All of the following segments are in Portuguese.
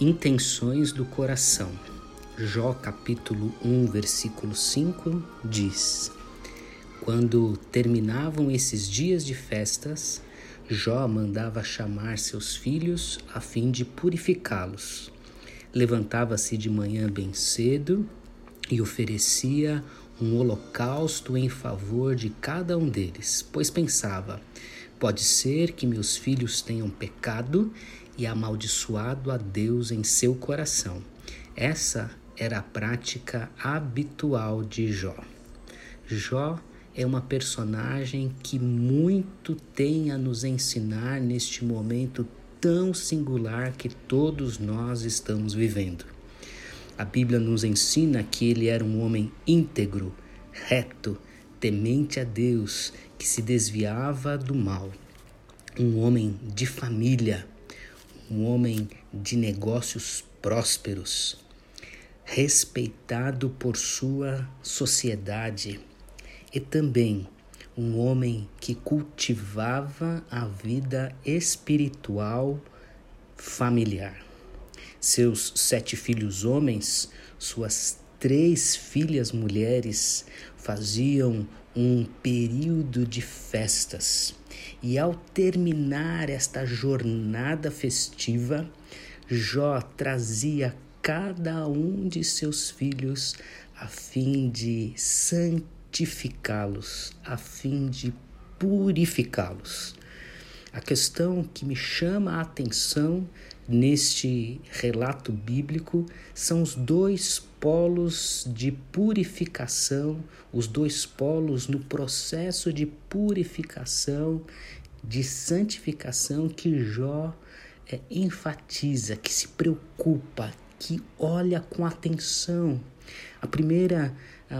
Intenções do coração. Jó capítulo 1, versículo 5 diz: Quando terminavam esses dias de festas, Jó mandava chamar seus filhos a fim de purificá-los. Levantava-se de manhã bem cedo e oferecia um holocausto em favor de cada um deles, pois pensava: pode ser que meus filhos tenham pecado e amaldiçoado a Deus em seu coração. Essa era a prática habitual de Jó. Jó é uma personagem que muito tem a nos ensinar neste momento tão singular que todos nós estamos vivendo. A Bíblia nos ensina que ele era um homem íntegro, reto, temente a Deus, que se desviava do mal. Um homem de família, um homem de negócios prósperos, respeitado por sua sociedade e também um homem que cultivava a vida espiritual familiar. Seus sete filhos homens, suas três filhas mulheres faziam um período de festas e ao terminar esta jornada festiva, Jó trazia cada um de seus filhos a fim de santificá-los, a fim de purificá-los. A questão que me chama a atenção neste relato bíblico são os dois polos de purificação, os dois polos no processo de purificação, de santificação que Jó é, enfatiza, que se preocupa, que olha com atenção. A primeira,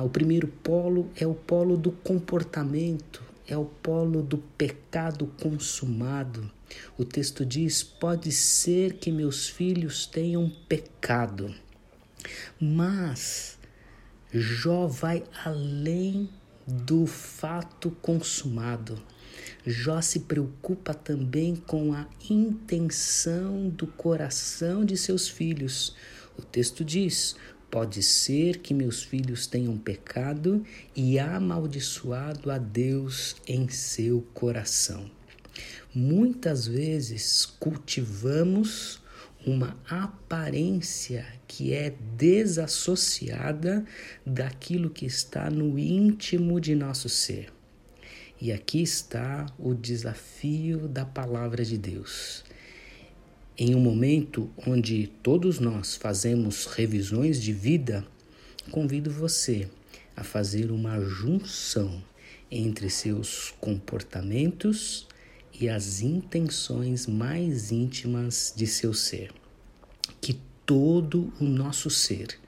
o primeiro polo é o polo do comportamento, é o polo do pecado consumado. O texto diz: pode ser que meus filhos tenham pecado, mas Jó vai além do fato consumado. Jó se preocupa também com a intenção do coração de seus filhos. O texto diz: Pode ser que meus filhos tenham pecado e amaldiçoado a Deus em seu coração. Muitas vezes cultivamos uma aparência que é desassociada daquilo que está no íntimo de nosso ser. E aqui está o desafio da palavra de Deus. Em um momento onde todos nós fazemos revisões de vida, convido você a fazer uma junção entre seus comportamentos e as intenções mais íntimas de seu ser. Que todo o nosso ser,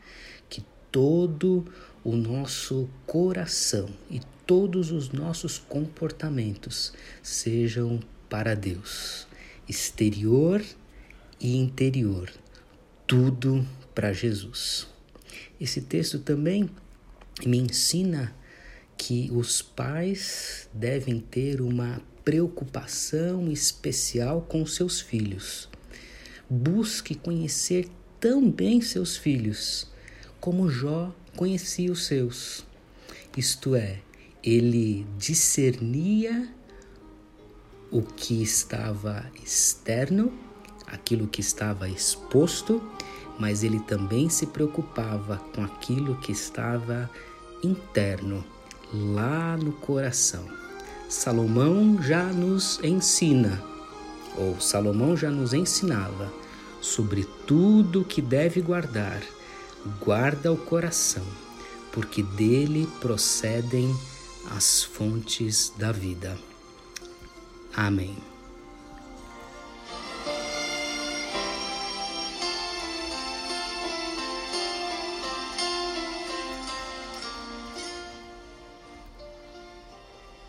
que todo o nosso coração e todos os nossos comportamentos sejam para Deus, exterior e interior, tudo para Jesus. Esse texto também me ensina que os pais devem ter uma preocupação especial com seus filhos. Busque conhecer tão bem seus filhos como Jó conhecia os seus. Isto é, ele discernia o que estava externo aquilo que estava exposto, mas ele também se preocupava com aquilo que estava interno, lá no coração. Salomão já nos ensina, ou Salomão já nos ensinava, sobre tudo que deve guardar, guarda o coração, porque dele procedem as fontes da vida. Amém.